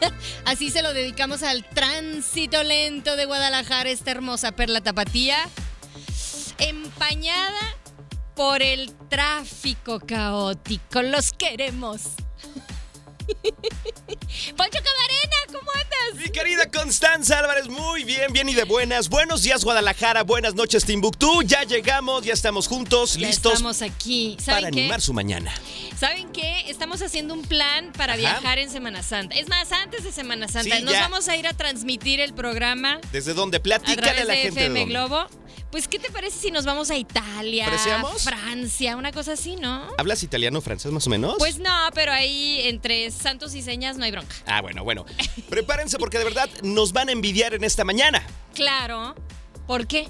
Así se lo dedicamos al tránsito lento de Guadalajara, esta hermosa perla tapatía. Empañada por el tráfico caótico. Los queremos. Poncho Camarena, ¿cómo andas? Mi querida Constanza Álvarez, muy bien, bien y de buenas. Buenos días Guadalajara, buenas noches Timbuktu. Ya llegamos, ya estamos juntos, Ya listos Estamos aquí. para ¿Saben qué? animar su mañana. ¿Saben qué? Estamos haciendo un plan para Ajá. viajar en Semana Santa. Es más, antes de Semana Santa. Sí, Nos ya. vamos a ir a transmitir el programa ¿Desde dónde? Platícale a la de gente. FM de dónde. Globo. Pues, ¿qué te parece si nos vamos a Italia, ¿Freseamos? Francia, una cosa así, no? ¿Hablas italiano, francés más o menos? Pues no, pero ahí entre santos y señas no hay bronca. Ah, bueno, bueno. Prepárense porque de verdad nos van a envidiar en esta mañana. Claro. ¿Por qué?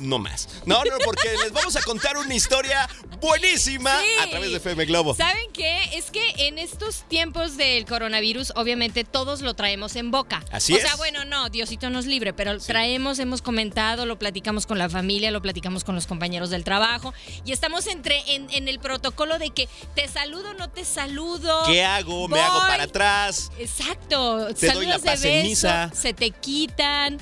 No más. No, no, porque les vamos a contar una historia buenísima Sí. a través de FM Globo. ¿Saben qué? Es que en estos tiempos del coronavirus, obviamente todos lo traemos en boca. Así o es. sea, bueno, no, Diosito nos libre, pero traemos, hemos comentado, lo platicamos con la familia, lo platicamos con los compañeros del trabajo y estamos entre en, en el protocolo de que te saludo, no te saludo. ¿Qué hago? ¿Me hago para atrás? Exacto. Te doy la Saludos de en beso, misa. Se te quitan.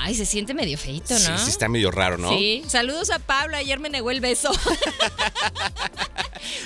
Ay, se siente medio feito, Sí, ¿no? sí, está medio raro, ¿no? Sí, saludos a Pablo, ayer me negó el beso.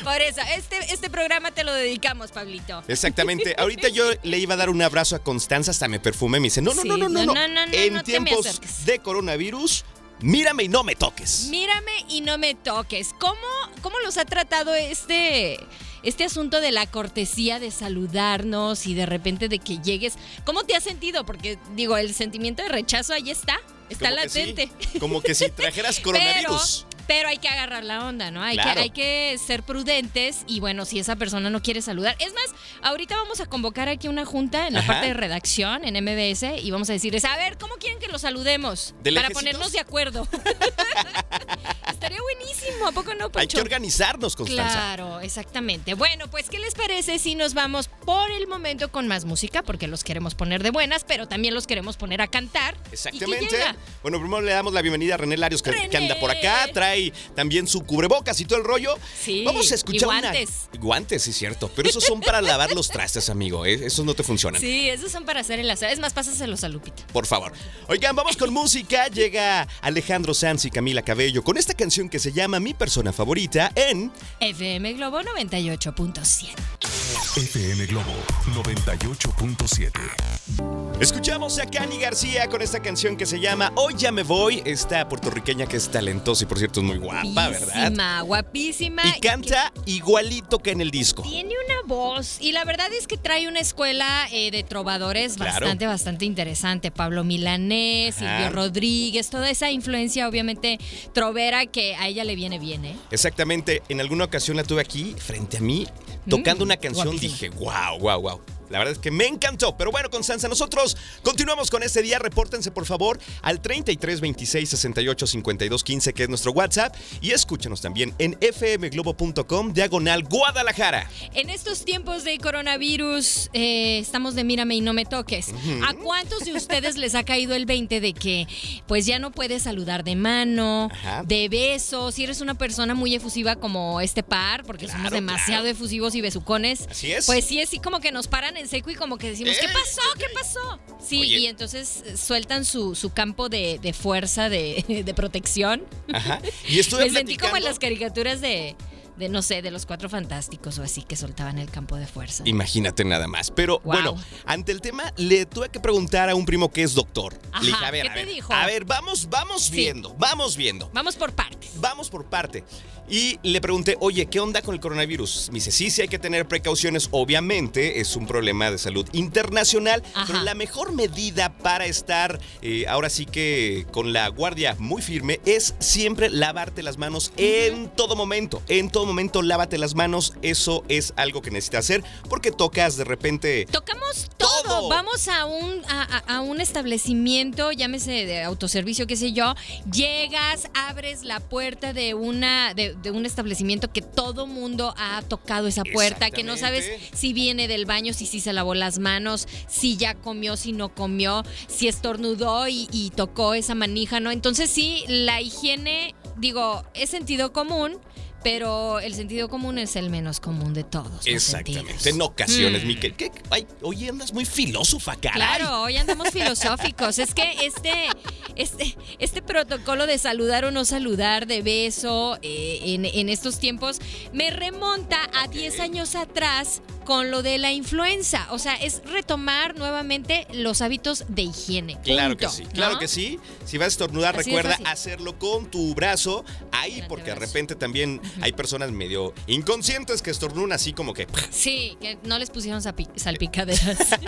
Por eso, este, este programa te lo dedicamos, Pablito. Exactamente. Ahorita yo le iba a dar un abrazo a Constanza, hasta me perfumé. Me dice, no, no, Sí, no, no, no, no, no. no, En no tiempos de coronavirus, mírame y no me toques. Mírame y no me toques. ¿Cómo, cómo los ha tratado este, este asunto de la cortesía de saludarnos y de repente de que llegues? ¿Cómo te has sentido? Porque digo, el sentimiento de rechazo ahí está, está Como que sí, latente. como que si trajeras coronavirus. Pero, hay que agarrar la onda, ¿no? Hay, Claro. que, hay que ser prudentes y bueno, si esa persona no quiere saludar. Es más, ahorita vamos a convocar aquí una junta en la Ajá. parte de redacción, en MBS, y vamos a decirles, a ver, ¿cómo quieren que los saludemos? ¿De Para ponernos de acuerdo. Estaría buenísimo, ¿a poco no, Hay que organizarnos, Constanza. Claro, exactamente. Bueno, pues, ¿qué les parece si nos vamos por el momento con más música? Porque los queremos poner de buenas, pero también los queremos poner a cantar. ¿Y qué Exactamente. Bueno, primero le damos la bienvenida a René Larios, que, René. que anda por acá. Trae también su cubrebocas y todo el rollo. Sí, Vamos a escuchar y guantes. una. Guantes, sí, cierto. Pero esos son para lavar los trastes, amigo. ¿eh? Esos no te funcionan. Sí, esos son para hacer el asado. Es más, pásaselos a Lupita. Por favor. Oigan, vamos con música. Llega Alejandro Sanz y Camila Cabello con esta canción que se llama Mi persona favorita en FM Globo 98.7. FM Globo 98.7. Escuchamos a Cani García con esta canción que se llama Hoy ya me voy. Esta puertorriqueña que es talentosa y por cierto es muy guapa, ¿verdad? Guapísima, guapísima. Y canta igualito que en el disco. Tiene una voz y la verdad es que trae una escuela eh, de trovadores Claro. bastante, bastante interesante. Pablo Milanés, Ajá. Silvio Rodríguez, toda esa influencia obviamente trovera que a ella le viene bien, ¿eh? Exactamente, en alguna ocasión la tuve aquí frente a mí tocando Mm, una canción. guapísima. Dije, wow, wow, wow. La verdad es que me encantó. Pero bueno, Constanza, nosotros continuamos con este día. Repórtense, por favor, al 33 26 68 52 15, que es nuestro WhatsApp. Y escúchenos también en fmglobo.com, diagonal Guadalajara. En estos tiempos de coronavirus, eh, estamos de mírame y no me toques. ¿A cuántos de ustedes les ha caído el 20 de que pues ya no puedes saludar de mano, Ajá. de besos? Si eres una persona muy efusiva como este par, porque somos demasiado claro. efusivos y besucones. Así es. Pues sí, así como que nos paran en seco y como que decimos, ¿qué ¡Ey! pasó? ¿Qué pasó? Sí, Oye. y entonces eh, sueltan su, su campo de, de fuerza, de, de protección. Ajá. Y estuve Me sentí como en platicando- las caricaturas de, de no sé, de los cuatro fantásticos o así que soltaban el campo de fuerza. Imagínate nada más. Pero Wow. bueno, ante el tema le tuve que preguntar a un primo que es doctor. Ajá, le dije, a ver, ¿qué a te ver, dijo? a ver, vamos, vamos Sí. viendo, vamos viendo. Vamos por partes. Vamos por parte. Y le pregunté, oye, ¿qué onda con el coronavirus? Me dice, sí, sí hay que tener precauciones. Obviamente es un problema de salud internacional, Ajá. pero la mejor medida para estar eh, ahora sí que con la guardia muy firme es siempre lavarte las manos en todo momento. En todo momento lávate las manos. Eso es algo que necesitas hacer porque tocas de repente... Tocamos todo. Todo. Vamos a un, a, un establecimiento, llámese de autoservicio, qué sé yo. Llegas, abres la puerta de una de, de un establecimiento que todo mundo ha tocado esa puerta, que no sabes si viene del baño, si sí se lavó las manos, si ya comió, si no comió, si estornudó y, y tocó esa manija, ¿no? Entonces sí, la higiene, digo, es sentido común. Pero el sentido común es el menos común de todos. Exactamente. En ocasiones, Mm. Miquel. ¿qué? Ay, oye, andas muy filósofa, caray. Claro, hoy andamos filosóficos. Es que este, este, este protocolo de saludar o no saludar, de beso, eh, en, en estos tiempos, me remonta a 10 años atrás con lo de la influenza. O sea, es retomar nuevamente los hábitos de higiene. Claro que sí, ¿no? claro que sí. Si vas a estornudar, Así recuerda hacerlo con tu brazo ahí, porque de repente también hay personas medio inconscientes que estornudan así como que. Sí, que no les pusieron salpicaderas.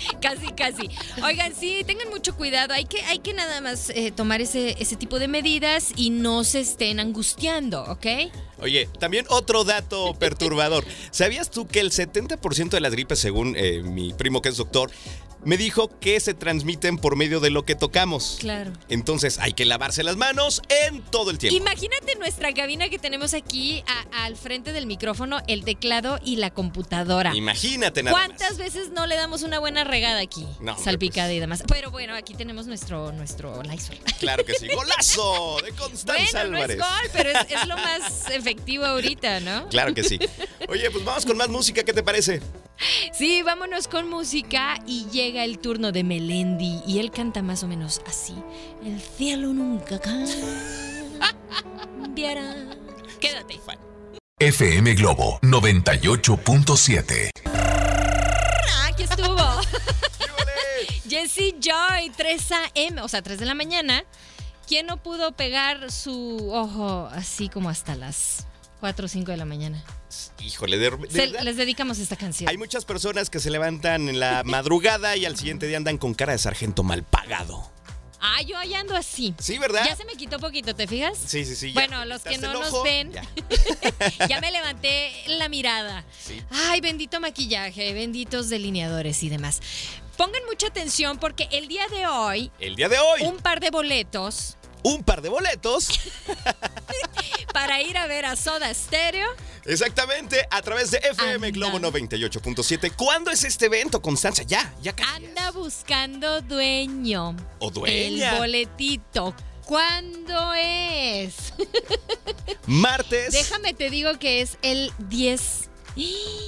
casi, casi. Oigan, sí, tengan mucho cuidado. Hay que, hay que nada más eh, tomar ese, ese tipo de medidas y no se estén angustiando, ¿ok? Oye, también otro dato perturbador. ¿Sabías tú que el 70% de las gripes, según eh, mi primo que es doctor, me dijo que se transmiten por medio de lo que tocamos? Claro. Entonces hay que lavarse las manos en todo el tiempo. Imagínate nuestra cabina que tenemos aquí a- al frente del micrófono, el teclado y la computadora. Imagínate nada ¿Cuántas más. veces no le damos una buena regada aquí? No, hombre, Salpicada pues. y demás. Pero bueno, aquí tenemos nuestro, nuestro Lysol. Claro que sí. ¡Golazo! De Constanza Bueno, no es Álvarez. gol, pero es, es lo más efectivo ahorita, ¿no? Claro que sí. Oye, pues vamos con más música, ¿qué te parece? Sí, vámonos con música y llega el turno de Melendi y él canta más o menos así. El cielo nunca cambiará. Quédate. FM Globo 98.7. Ah, aquí estuvo. Jesse Joy, 3 a.m., o sea, 3 de la mañana. ¿Quién no pudo pegar su ojo así como hasta las 4 o 5 de la mañana? Híjole, de, de Se- verdad, les dedicamos esta canción. Hay muchas personas que se levantan en la madrugada y al siguiente día andan con cara de sargento mal pagado. Ah, yo ahí ando así. Sí, ¿verdad? Ya se me quitó poquito, ¿te fijas? Sí, sí, sí. Bueno, los que ¿Quitaste no nos ven. Ya. Ya me levanté la mirada. Sí. Ay, bendito maquillaje, benditos delineadores y demás. Pongan mucha atención porque el día de hoy, El día de hoy, un par de boletos un par de boletos. para ir a ver a Soda Stereo. Exactamente, a través de FM Anda. Globo 98.7. ¿Cuándo es este evento, Constanza? Ya, ya casi. Anda buscando dueño. O dueña. El boletito. ¿Cuándo es? Martes. Déjame te digo que es el 10.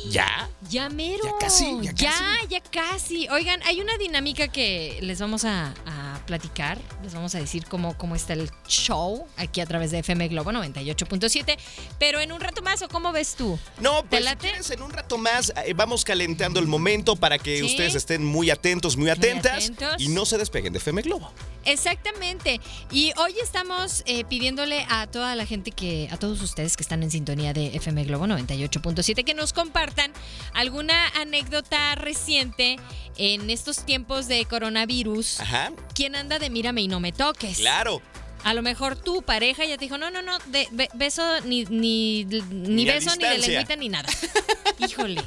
Ya. Ya mero. Ya casi, ya Ya, casi. ya casi. Oigan, hay una dinámica que les vamos a, a platicar. Les vamos a decir cómo, cómo está el show aquí a través de FM Globo 98.7. Pero en un rato más, ¿o cómo ves tú? No, ¿Te pues si quieres, en un rato más eh, vamos calentando el momento para que Sí. ustedes estén muy atentos, muy atentas atentos. y no se despeguen de FM Globo. Exactamente. Y hoy estamos eh, pidiéndole a toda la gente que, a todos ustedes que están en sintonía de FM Globo 98.7, que nos compartan alguna anécdota reciente en estos tiempos de coronavirus. Ajá, ¿Quién anda de mírame y no me toques? claro. A lo mejor tu pareja ya te dijo, no, no, no, de, be- beso, ni, ni, ni, beso, ni de lengüita, ni nada. Híjole.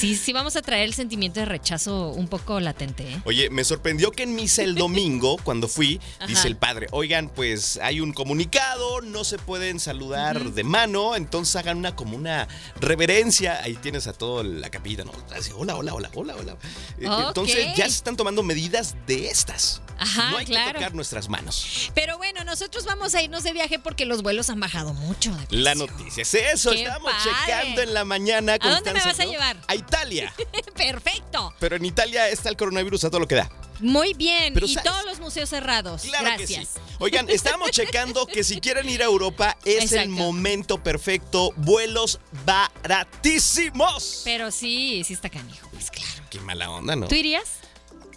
Sí, sí, vamos a traer el sentimiento de rechazo un poco latente, ¿eh? Oye, me sorprendió que en misa el domingo, cuando fui, Ajá. dice el padre, oigan, pues hay un comunicado, no se pueden saludar de mano, entonces hagan una como una reverencia. Ahí tienes a toda la capilla, ¿no? Así, hola, hola, hola, hola, hola. Eh. Entonces ya se están tomando medidas de estas. Ajá, no hay claro. que tocar nuestras manos. Pero bueno, nosotros vamos a irnos de viaje porque los vuelos han bajado mucho. de La noticia es eso. ¡Qué Estamos padre! checando en la mañana. ¿A dónde me Constanza, vas a ¿no? llevar? Italia. Perfecto. Pero en Italia está el coronavirus a todo lo que da. Muy bien. Pero y ¿sabes? todos los museos cerrados. Claro Gracias. que sí. Oigan, estamos checando que si quieren ir a Europa es el momento perfecto. Vuelos baratísimos. Pero sí, sí está canijo, pues claro. Qué mala onda, ¿no? ¿Tú irías?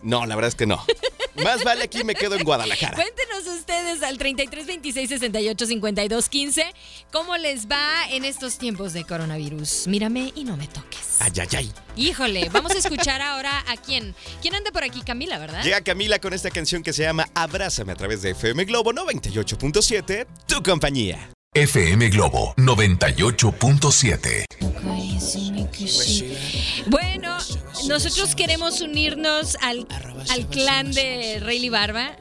No, la verdad es que no. Más vale aquí me quedo en Guadalajara. Cuéntenos ustedes al 33 26 68 52 15 cómo les va en estos tiempos de coronavirus. Mírame y no me toques. Ay, ay, ay. Híjole, vamos a escuchar ahora a quién. ¿Quién anda por aquí? Camila, ¿verdad? Llega Camila con esta canción que se llama Abrázame a través de FM Globo 98.7, tu compañía. FM Globo 98.7. Bueno, nosotros queremos unirnos al, al clan de Rayleigh Barba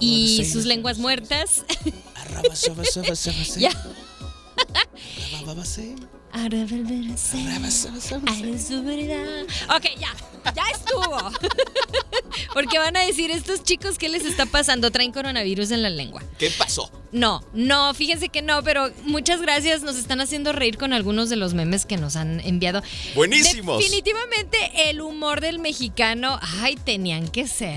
y sus lenguas muertas. Ya. Ok, ya, ya estuvo. Porque van a decir, estos chicos, ¿qué les está pasando? Traen coronavirus en la lengua. ¿Qué pasó? No, no, fíjense que no, pero muchas gracias. Nos están haciendo reír con algunos de los memes que nos han enviado. Buenísimos. Definitivamente el humor del mexicano, ay, tenían que ser.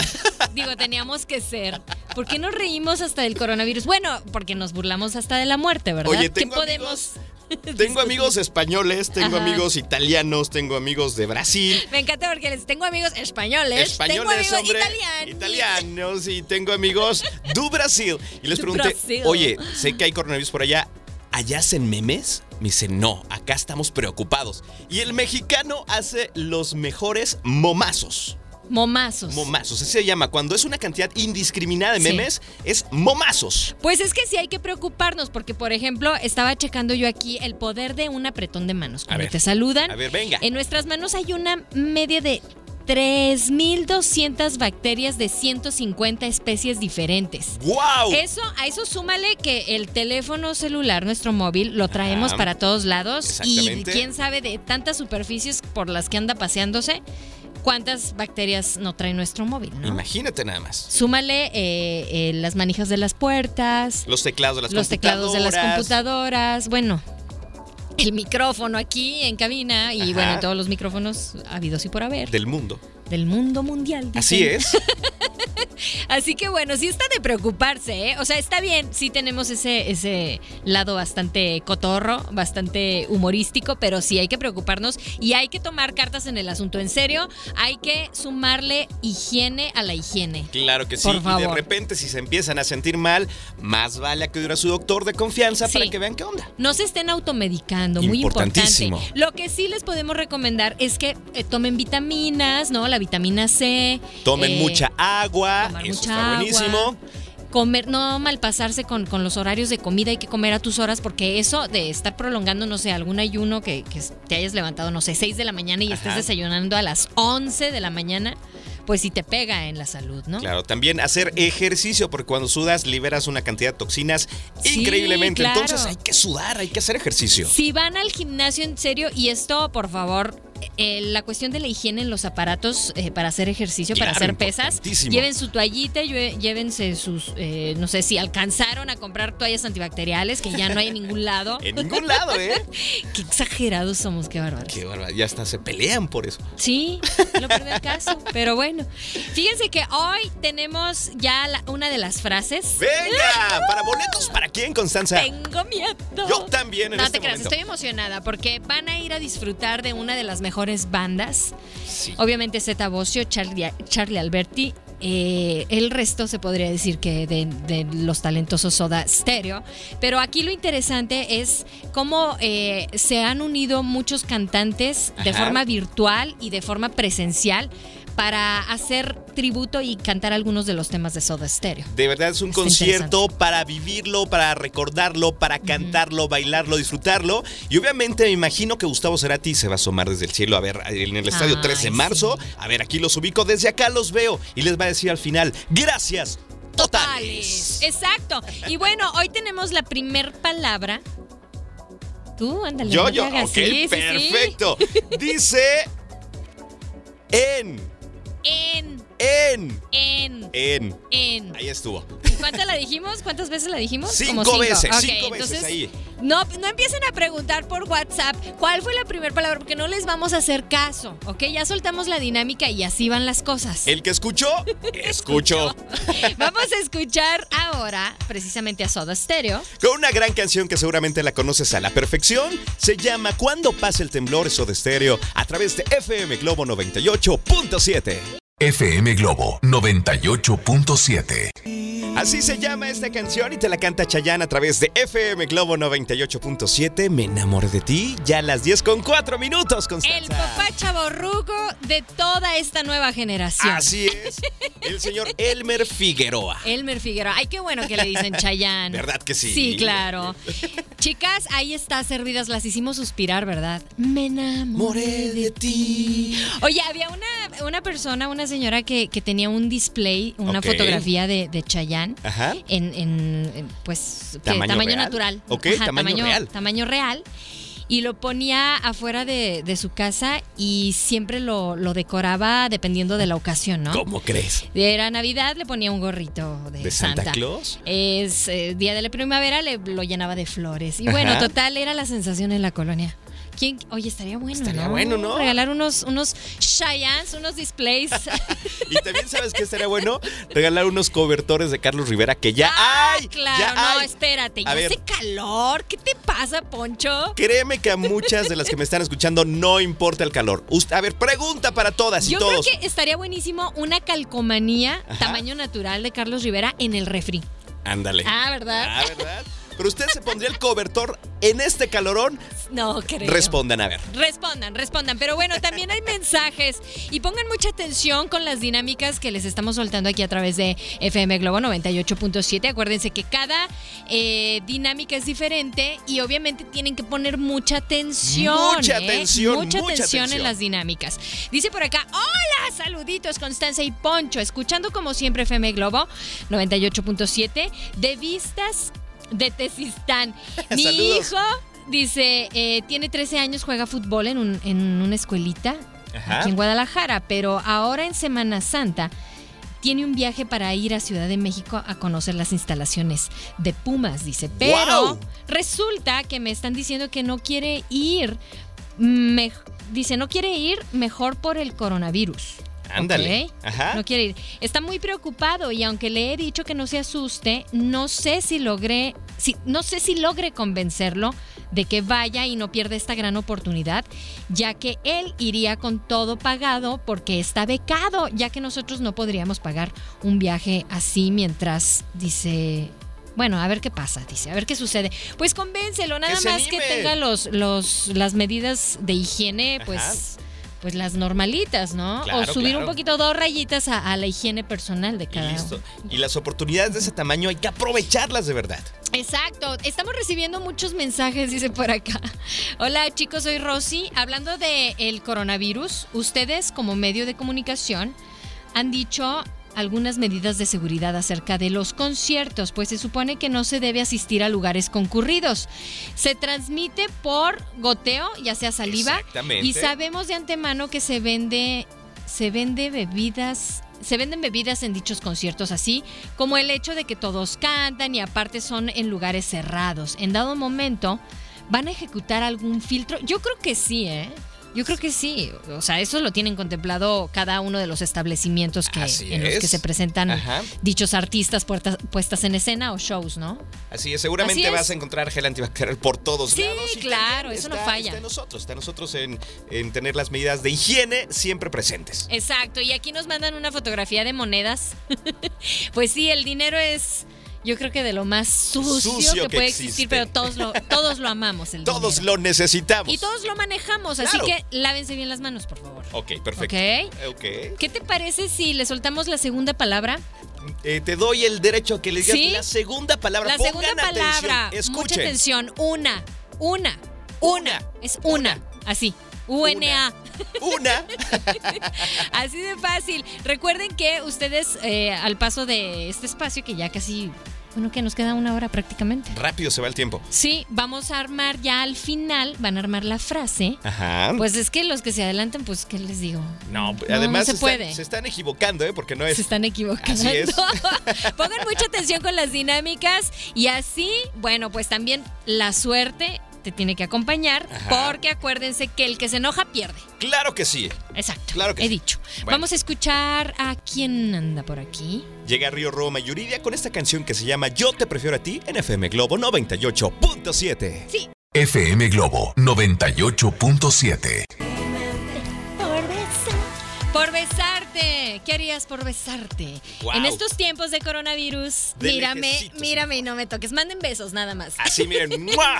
Digo, teníamos que ser. ¿Por qué nos reímos hasta del coronavirus? Bueno, porque nos burlamos hasta de la muerte, ¿verdad? Oye, ¿Qué podemos? Tengo amigos españoles, tengo Ajá. amigos italianos, tengo amigos de Brasil. Me encanta porque les tengo amigos españoles, Españoles, tengo amigos hombre, italianos. italianos y tengo amigos du Brasil. Y les pregunté, oye, sé que hay coronavirus por allá, ¿allá hacen memes? Me dice, no, acá estamos preocupados. Y el mexicano hace los mejores momazos. Momazos. Momazos, así se llama. Cuando es una cantidad indiscriminada de Sí. memes, es momazos. Pues es que sí hay que preocuparnos, porque por ejemplo, estaba checando yo aquí el poder de un apretón de manos. Cuando ver. te saludan, A ver, venga. en nuestras manos hay una media de 3.200 bacterias de 150 especies diferentes. ¡Wow! Eso, a eso súmale que el teléfono celular, nuestro móvil, lo traemos para todos lados y quién sabe de tantas superficies por las que anda paseándose, cuántas bacterias no trae nuestro móvil, ¿no? Imagínate nada más. Súmale eh, eh, las manijas de las puertas, Los teclados de las los teclados de las computadoras. computadoras, bueno, el micrófono aquí en cabina y Ajá. bueno, todos los micrófonos habidos y por haber Del mundo. Del mundo mundial. Así es. Así que bueno, sí está de preocuparse, ¿eh? O sea, está bien, sí tenemos ese, ese lado bastante cotorro, bastante humorístico, pero sí hay que preocuparnos y hay que tomar cartas en el asunto. En serio, hay que sumarle higiene a la higiene. Claro que sí. Por Y de favor. repente, si se empiezan a sentir mal, más vale acudir a su doctor de confianza Sí. para que vean qué onda. No se estén automedicando, muy importante. Lo que sí les podemos recomendar es que eh, tomen vitaminas, ¿no? La vitamina C. Tomen eh, mucha agua. Eso mucha está agua. buenísimo. Comer, no malpasarse con, con los horarios de comida, hay que comer a tus horas, porque eso de estar prolongando, no sé, algún ayuno que, que te hayas levantado, no sé, 6 de la mañana y estés desayunando a las 11 de la mañana, pues sí te pega en la salud, ¿no? Claro, también hacer ejercicio, porque cuando sudas liberas una cantidad de toxinas Sí, increíblemente. claro. Entonces hay que sudar, hay que hacer ejercicio. Si van al gimnasio en serio, y esto, por favor, eh, la cuestión de la higiene en los aparatos eh, para hacer ejercicio, para hacer pesas, lleven su toallita, llévense sus, eh, no sé si alcanzaron a comprar toallas antibacteriales, que ya no hay en ningún lado. En ningún lado, ¿eh? Qué exagerados somos, qué bárbaros. Qué bárbaro, ya hasta se pelean por eso. Sí, lo peor del caso. Pero bueno, fíjense que hoy tenemos ya la- una de las frases. ¡Venga! ¿Para boletos para quién, Constanza? Tengo miedo. Yo también en no este te creas, momento. estoy emocionada porque van a ir a disfrutar de una de las mejores bandas. Sí. Obviamente Zeta Bosio, Charlie, Charlie Alberti. eh, el resto se podría decir que de, de los talentosos Soda Stereo. Pero aquí lo interesante es cómo eh, se han unido muchos cantantes de forma virtual y de forma presencial para hacer tributo y cantar algunos de los temas de Soda Stereo. De verdad es un Está concierto para vivirlo, para recordarlo, para cantarlo, bailarlo, disfrutarlo. Y obviamente me imagino que Gustavo Cerati se va a asomar desde el cielo a ver en el estadio Ay, 13 de sí. marzo. A ver, aquí los ubico, desde acá los veo. Y les va a decir al final, gracias. Totales. Exacto. Y bueno, hoy tenemos la primer palabra. Tú, ándale. Yo, no yo, ok, Sí, sí, sí. perfecto. Dice en, En En. En. En. En. Ahí estuvo. ¿Y ¿Cuántas la dijimos? ¿Cuántas veces la dijimos? Cinco Como veces, cinco veces entonces, ahí. No, no empiecen a preguntar por WhatsApp cuál fue la primera palabra, porque no les vamos a hacer caso, ¿ok? Ya soltamos la dinámica y así van las cosas. El que escuchó, escuchó. Vamos a escuchar ahora precisamente a Soda Stereo. Con una gran canción que seguramente la conoces a la perfección. Se llama Cuando pasa el temblor, eso de estéreo, a través de FM Globo 98.7. FM Globo 98.7. Así se llama esta canción y te la canta Chayanne a través de FM Globo 98.7. Me enamoré de ti, ya a las 10 con 4 minutos, Constanza. El papá chaborruco de toda esta nueva generación. Así es, el señor Elmer Figueroa. Elmer Figueroa. Ay, qué bueno que le dicen Chayanne. ¿Verdad que sí? Sí, claro. Chicas, ahí está, servidas. Las hicimos suspirar, ¿verdad? Me enamoré de ti. Oye, había una, una persona, una señora que, que tenía un display, una fotografía de, de Chayanne. Ajá. En, pues. ¿Tamaño natural. Ok, tamaño real. Tamaño real. Y lo ponía afuera de, de su casa y siempre lo, lo decoraba dependiendo de la ocasión, ¿no? ¿Cómo crees? Era Navidad, le ponía un gorrito de, ¿De Santa Claus? Es eh, día de la primavera, le lo llenaba de flores. Y bueno, Ajá. total, era la sensación en la colonia. ¿Quién? Oye, estaría bueno, Estaría ¿no? bueno, ¿no? Regalar unos, unos Cheyennes, unos displays. Y también sabes que estaría bueno regalar unos cobertores de Carlos Rivera que ya Ah, hay. Claro, ya no, hay. espérate. A Ya ver. hace calor. ¿Qué te pasa, Poncho? Créeme que a muchas de las que me están escuchando no importa el calor. A ver, pregunta para todas y Yo todos. creo que estaría buenísimo una calcomanía Ajá. tamaño natural de Carlos Rivera en el refri. Ándale. Ah, ¿verdad? Ah, ¿verdad? Pero usted se pondría el cobertor en este calorón. No creo. Respondan, a ver. Respondan, respondan. Pero bueno, también hay mensajes. Y pongan mucha atención con las dinámicas que les estamos soltando aquí a través de FM Globo 98.7. Acuérdense que cada eh, dinámica es diferente y obviamente tienen que poner mucha atención. Mucha ¿eh? atención, Mucha mucha atención atención. en las dinámicas. Dice por acá, hola, saluditos Constanza y Poncho. Escuchando como siempre FM Globo 98.7 de vistas de Tesistán. Mi Saludos. hijo dice, eh, tiene 13 años, juega fútbol en, un- en una escuelita Ajá. aquí en Guadalajara, pero ahora en Semana Santa tiene un viaje para ir a Ciudad de México a conocer las instalaciones de Pumas, dice. Pero resulta que me están diciendo que no quiere ir, mej- dice, no quiere ir mejor por el coronavirus. Ándale. No quiere ir. Está muy preocupado y aunque le he dicho que no se asuste, no sé si logré, si, no sé si logre convencerlo de que vaya y no pierda esta gran oportunidad, ya que él iría con todo pagado porque está becado, ya que nosotros no podríamos pagar un viaje así mientras dice. Bueno, a ver qué pasa, dice, a ver qué sucede. Pues convéncelo, nada más que tenga los, los, las medidas de higiene, pues, Ajá. Pues las normalitas, ¿no? Claro, o subir claro. un poquito, dos rayitas a, a la higiene personal de Y cada listo. uno. Y las oportunidades de ese tamaño hay que aprovecharlas de verdad. Exacto, estamos recibiendo muchos mensajes, dice por acá. Hola chicos, soy Rosy. Hablando de el coronavirus, ustedes como medio de comunicación han dicho algunas medidas de seguridad acerca de los conciertos, pues se supone que no se debe asistir a lugares concurridos. Se transmite por goteo, ya sea saliva, Exactamente. y sabemos de antemano que se vende se vende bebidas se venden bebidas en dichos conciertos así como el hecho de que todos cantan y aparte son en lugares cerrados. En dado momento van a ejecutar algún filtro. Yo creo que sí, ¿eh? Yo creo que sí. O sea, eso lo tienen contemplado cada uno de los establecimientos que, Así en los que se presentan Ajá. dichos artistas puertas- puestas en escena o shows, ¿no? Así es, seguramente Así es. vas a encontrar gel antibacterial por todos Sí, lados. y claro, eso no falla. Está en nosotros, está en nosotros en, en tener las medidas de higiene siempre presentes. Exacto, y aquí nos mandan una fotografía de monedas. pues sí, el dinero es, yo creo que de lo más sucio, Sucio que, que puede existe. existir, pero todos lo, todos lo amamos. El Todos dinero. lo necesitamos. Y todos lo manejamos, así que lávense bien las manos, por favor. Ok, perfecto. Ok. Ok. ¿Qué te parece si le soltamos la segunda palabra? Eh, te doy el derecho a que le digas ¿Sí? la segunda palabra. La Pongan segunda palabra. Atención. Mucha atención. Una, una, una. Es una. Así. UNA. Una. Así de fácil. Recuerden que ustedes, eh, al paso de este espacio, que ya casi Bueno, que nos queda una hora prácticamente. Rápido se va el tiempo. Sí, vamos a armar ya al final, van a armar la frase. Ajá. Pues es que los que se adelantan, pues, ¿qué les digo? no, no además se están- puede. se están equivocando, ¿eh? Porque no es. Se están equivocando. Así es. Pongan mucha atención con las dinámicas y así, bueno, pues también la suerte te tiene que acompañar Ajá. porque acuérdense que el que se enoja pierde. Claro que sí. Exacto. Claro que he sí. dicho. Bueno. Vamos a escuchar a quién anda por aquí. Llega Río Roma y Yuridia con esta canción que se llama Yo te prefiero a ti en FM Globo 98.7. Sí. FM Globo 98.7. Por besarte. ¿Qué harías por besarte? En estos tiempos de coronavirus, De mírame, lejecitos. mírame y no me toques. Manden besos nada más. Así miren, ¡mua!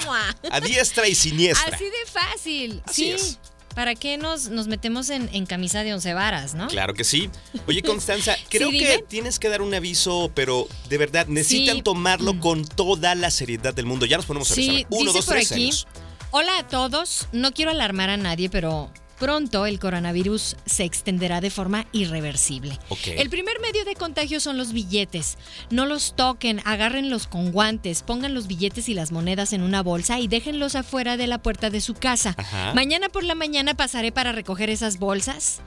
a diestra y siniestra. Así de fácil. Así sí. es. ¿Para qué nos, nos metemos en, en camisa de once varas, no? Claro que sí. Oye, Constanza, creo Sí, que tienes que dar un aviso, pero de verdad necesitan Sí. tomarlo Mm. con toda la seriedad del mundo. Ya nos ponemos a Sí, avisar. Uno, dice dos, por tres aquí. años. Hola a todos. No quiero alarmar a nadie, pero pronto el coronavirus se extenderá de forma irreversible. El primer medio de contagio son los billetes. No los toquen, agárrenlos con guantes, pongan los billetes y las monedas en una bolsa y déjenlos afuera de la puerta de su casa. Ajá. Mañana por la mañana pasaré para recoger esas bolsas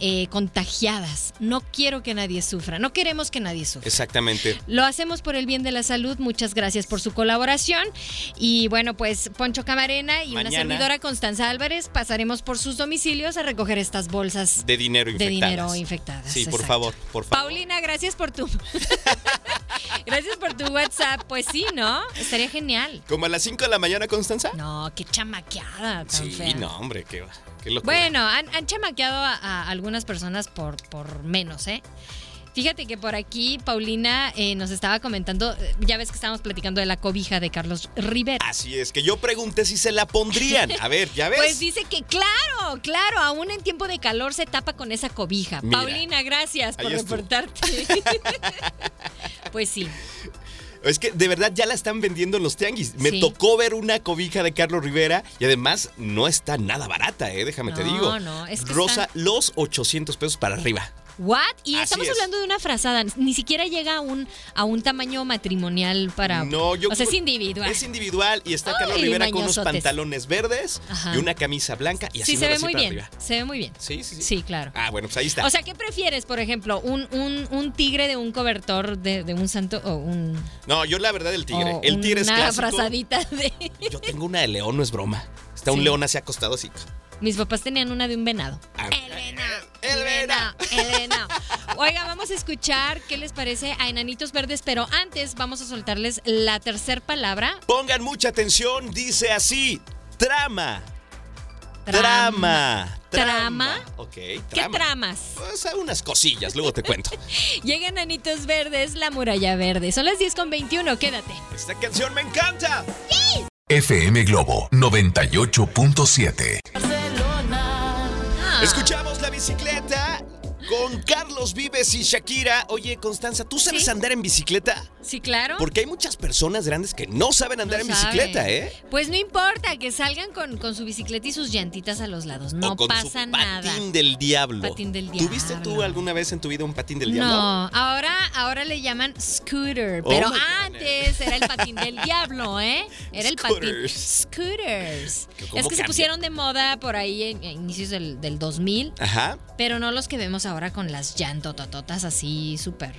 eh, contagiadas. No quiero que nadie sufra, no queremos que nadie sufra. Exactamente. Lo hacemos por el bien de la salud. Muchas gracias por su colaboración. Y bueno, pues Poncho Camarena y una servidora Constanza Álvarez pasaremos por sus domicilios a recoger estas bolsas De dinero de infectadas. dinero infectadas. Sí, por favor, por favor. Paulina, gracias por tu. gracias por tu WhatsApp. Pues sí, ¿no? Estaría genial. ¿Como a las 5 de la mañana, Constanza? No, qué chamaqueada tan sí, fea. no, hombre, qué, locura. Bueno, han, han chamaqueado a, a algunas personas por, por menos, ¿eh? Fíjate que por aquí Paulina eh, nos estaba comentando, eh, ya ves que estábamos platicando de la cobija de Carlos Rivera. Así es, que yo pregunté si se la pondrían. A ver, ¿ya ves? Pues dice que claro, claro, aún en tiempo de calor se tapa con esa cobija. Mira, Paulina, gracias por reportarte. pues sí. Es que de verdad ya la están vendiendo en los tianguis. Me Sí. tocó ver una cobija de Carlos Rivera y además no está nada barata, ¿eh? Déjame te No, digo. no, es que Rosa los 800 pesos para arriba. ¿What? Y Así estamos es. hablando de una frazada, ni siquiera llega a un, a un tamaño matrimonial para... No, yo O sea, es individual. Es individual y está Carlos Rivera con unos pantalones verdes Ajá. y una camisa blanca y así sí, se ve muy bien. arriba. Se ve muy bien. Sí, sí, sí. Sí, claro. Ah, bueno, pues ahí está. O sea, ¿qué prefieres, por ejemplo? ¿Un, un, un tigre de un cobertor de, de un santo o un... no, yo la verdad el tigre. el tigre es una clásico. frazadita de... Yo tengo una de león, no es broma. Está un león así acostado así. Mis papás tenían una de un venado. Ah, el. Oiga, vamos a escuchar qué les parece a Enanitos Verdes, pero antes vamos a soltarles la tercer palabra. Pongan mucha atención, dice así. Trama. Trama. ¿Trama? Ok, ¿Qué trama. tramas? Pues unas cosillas, luego te cuento. Llega Enanitos Verdes, la muralla verde. Son las 10 con 21, quédate. Esta canción me encanta. FM Globo 98.7. Ah. Escuchamos la bicicleta con Carlos Vives y Shakira. Oye, Constanza, ¿tú sabes Sí. andar en bicicleta? Sí, claro. Porque hay muchas personas grandes que no saben andar No en bicicleta. ¿eh? Pues no importa, que salgan con, con su bicicleta y sus llantitas a los lados. No o con pasa su nada. patín del diablo. Patín del ¿Tuviste tú diablo. alguna vez en tu vida un patín del diablo? No, ahora, ahora le llaman scooter, Oh pero antes era el patín del diablo, ¿eh? Era el patín. Scooters. Que Es que se pusieron de moda por ahí en, inicios del, del 2000, Ajá. pero no los que vemos ahora con las llantotototas así súper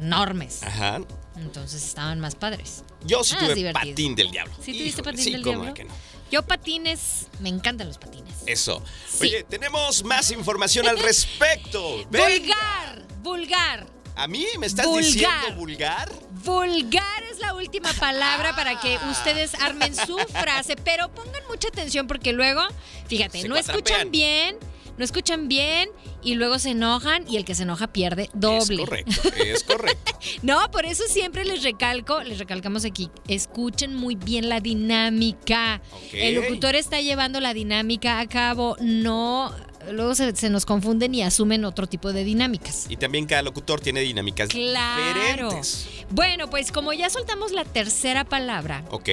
enormes. Ajá. Entonces estaban más padres. Yo sí Ah, tuve patín del diablo. ¿Sí tuviste Híjole, patín sí, del diablo? que no. Yo patines, me encantan los patines. Eso. Sí. Oye, tenemos más información al respecto. Vulgar, vulgar. ¿A mí me estás Vulgar. diciendo vulgar? Vulgar es la última palabra para que Ah. ustedes armen su frase, pero pongan mucha atención porque luego, fíjate, Se no escuchan bien, no escuchan bien y luego se enojan y el que se enoja pierde doble. Es correcto, es correcto. No, por eso siempre les recalco, les recalcamos aquí, escuchen muy bien la dinámica. El locutor está llevando la dinámica a cabo, no, luego se, se nos confunden y asumen otro tipo de dinámicas. Y también cada locutor tiene dinámicas Claro. diferentes. Bueno, pues como ya soltamos la tercera palabra, Ok.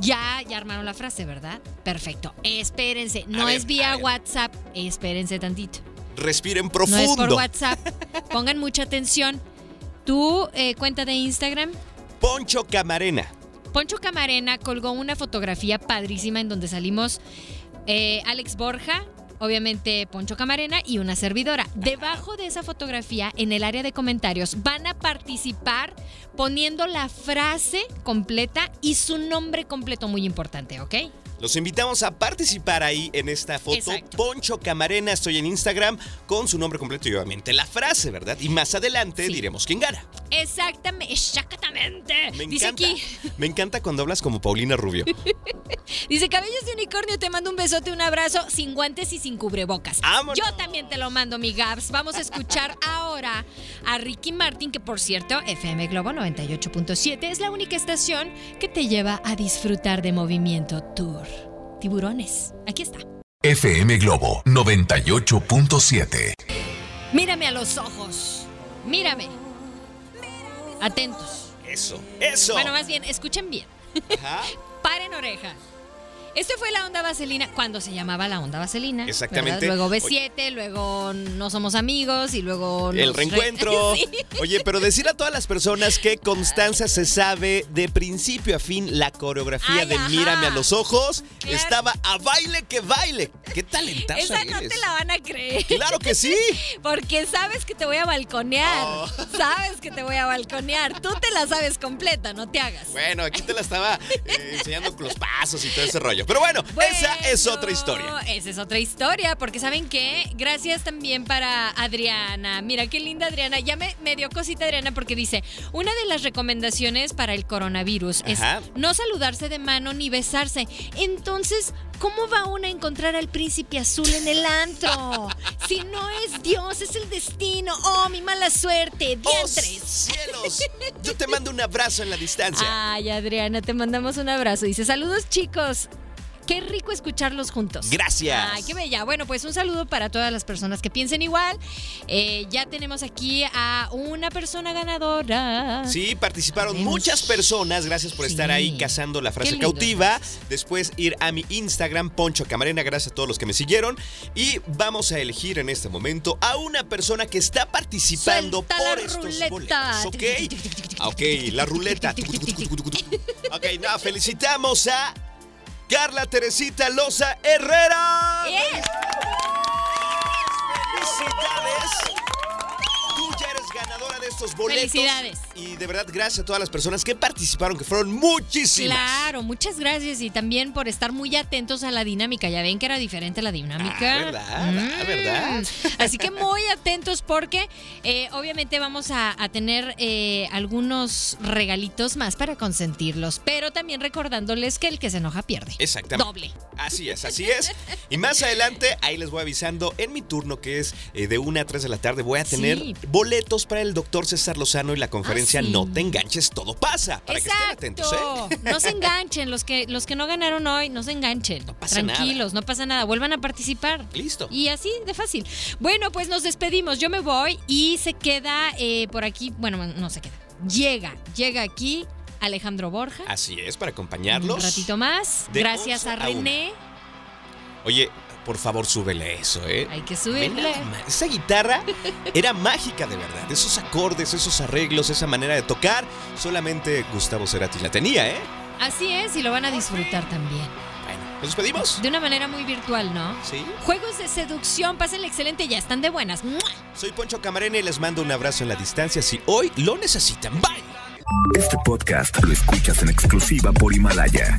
Ya, ya armaron la frase, ¿verdad? Perfecto. Espérense, no es vía. WhatsApp, espérense tantito. Respiren No profundo. es por WhatsApp. Pongan mucha atención. Tu eh, cuenta de Instagram, Poncho Camarena. Poncho Camarena colgó una fotografía padrísima en donde salimos eh, Alex Borja, obviamente Poncho Camarena y una servidora. Debajo de esa fotografía, en el área de comentarios, van a participar poniendo la frase completa y su nombre completo, muy importante, ¿ok? Los invitamos a participar ahí en esta foto. Exacto. Poncho Camarena, estoy en Instagram con su nombre completo y obviamente la frase, ¿verdad? Y más adelante Sí. diremos quién gana. Exactamente, exactamente. Me Dice encanta, aquí, me encanta cuando hablas como Paulina Rubio. dice Cabellos de Unicornio, te mando un besote, un abrazo, sin guantes y sin cubrebocas. ¡Vámonos! Yo también te lo mando, mi Gabs. Vamos a escuchar ahora a Ricky Martin, que por cierto, FM Globo 98.7 es la única estación que te lleva a disfrutar de Movimiento Tour. Tiburones, aquí está. FM Globo 98.7. Mírame a los ojos. Mírame. Atentos. Eso, eso. Bueno, más bien, escuchen bien. Ajá. Paren oreja. Esto fue la onda vaselina cuando se llamaba la onda vaselina. Exactamente. ¿verdad? Luego B7, luego no somos amigos y luego. El re- reencuentro. Sí. Oye, pero decir a todas las personas que Constanza se sabe de principio a fin la coreografía Ay, de ajá. Mírame a los ojos. Claro. Estaba a baile que baile. Qué talentazo Esa no eres. te la van a creer. Claro que sí. Porque sabes que te voy a balconear. Oh. Sabes que te voy a balconear. Tú te la sabes completa, no te hagas. Bueno, aquí te la estaba eh, enseñando con los pasos y todo ese rollo. Pero bueno, esa es otra historia. Esa es otra historia, porque ¿saben qué? Gracias también para Adriana. Mira qué linda Adriana. Ya me, me dio cosita Adriana porque dice, una de las recomendaciones para el coronavirus Ajá. es no saludarse de mano ni besarse. Entonces, ¿cómo va uno a encontrar al príncipe azul en el antro? si no es Dios, es el destino. Oh, mi mala suerte. ¡Oh, Diantres. cielos! Yo te mando un abrazo en la distancia. Ay, Adriana, te mandamos un abrazo. Dice, saludos chicos. Qué rico escucharlos juntos. Gracias. Ay, qué bella. Bueno, pues un saludo para todas las personas que piensen igual. Eh, ya tenemos aquí a una persona ganadora. Sí, participaron muchas personas. Gracias por Sí. estar ahí cazando la frase lindo, cautiva. Después ir a mi Instagram, Poncho Camarena. Gracias a todos los que me siguieron. Y vamos a elegir en este momento a una persona que está participando Suelta por la estos ruleta. boletos. ¿Ok? Ah, Ok, la ruleta. ok, no, felicitamos a Carla Teresita Loza Herrera. Yes. ¡Felicidades! Ganadora de estos boletos. Felicidades. Y de verdad, gracias a todas las personas que participaron, que fueron muchísimas. Claro, muchas gracias y también por estar muy atentos a la dinámica. Ya ven que era diferente la dinámica. Ah, ¿verdad? Ah, ¿verdad? Así que muy atentos porque eh, obviamente vamos a, a tener eh, algunos regalitos más para consentirlos, pero también recordándoles que el que se enoja pierde. Exactamente. Doble. Así es, así es. Y más adelante, ahí les voy avisando, en mi turno, que es eh, de 1 a 3 de la tarde, voy a tener Sí. boletos para el doctor César Lozano y la conferencia Ah, sí. No te enganches, todo pasa. Para que estén atentos, ¿eh? No se enganchen, los que, los que no ganaron hoy, no se enganchen. No pasa Tranquilos, no pasa nada. Vuelvan a participar. Listo. Y así de fácil. Bueno, pues nos despedimos. Yo me voy y se queda eh, por aquí. Bueno, no se queda. Llega, llega aquí Alejandro Borja. Así es, para acompañarlos. Un ratito más. De Gracias 11 a. René. Oye, por favor, súbele eso, ¿eh? Hay que subirle. Esa guitarra era mágica de verdad. Esos acordes, esos arreglos, esa manera de tocar, solamente Gustavo Cerati la tenía, ¿eh? Así es, y lo van a disfrutar también. Bueno, ¿nos despedimos? De una manera muy virtual, ¿no? Sí. Juegos de seducción, pásenle excelente, ya están de buenas. ¡Mua! Soy Poncho Camarena y les mando un abrazo en la distancia si hoy lo necesitan. Bye. Este podcast lo escuchas en exclusiva por Himalaya.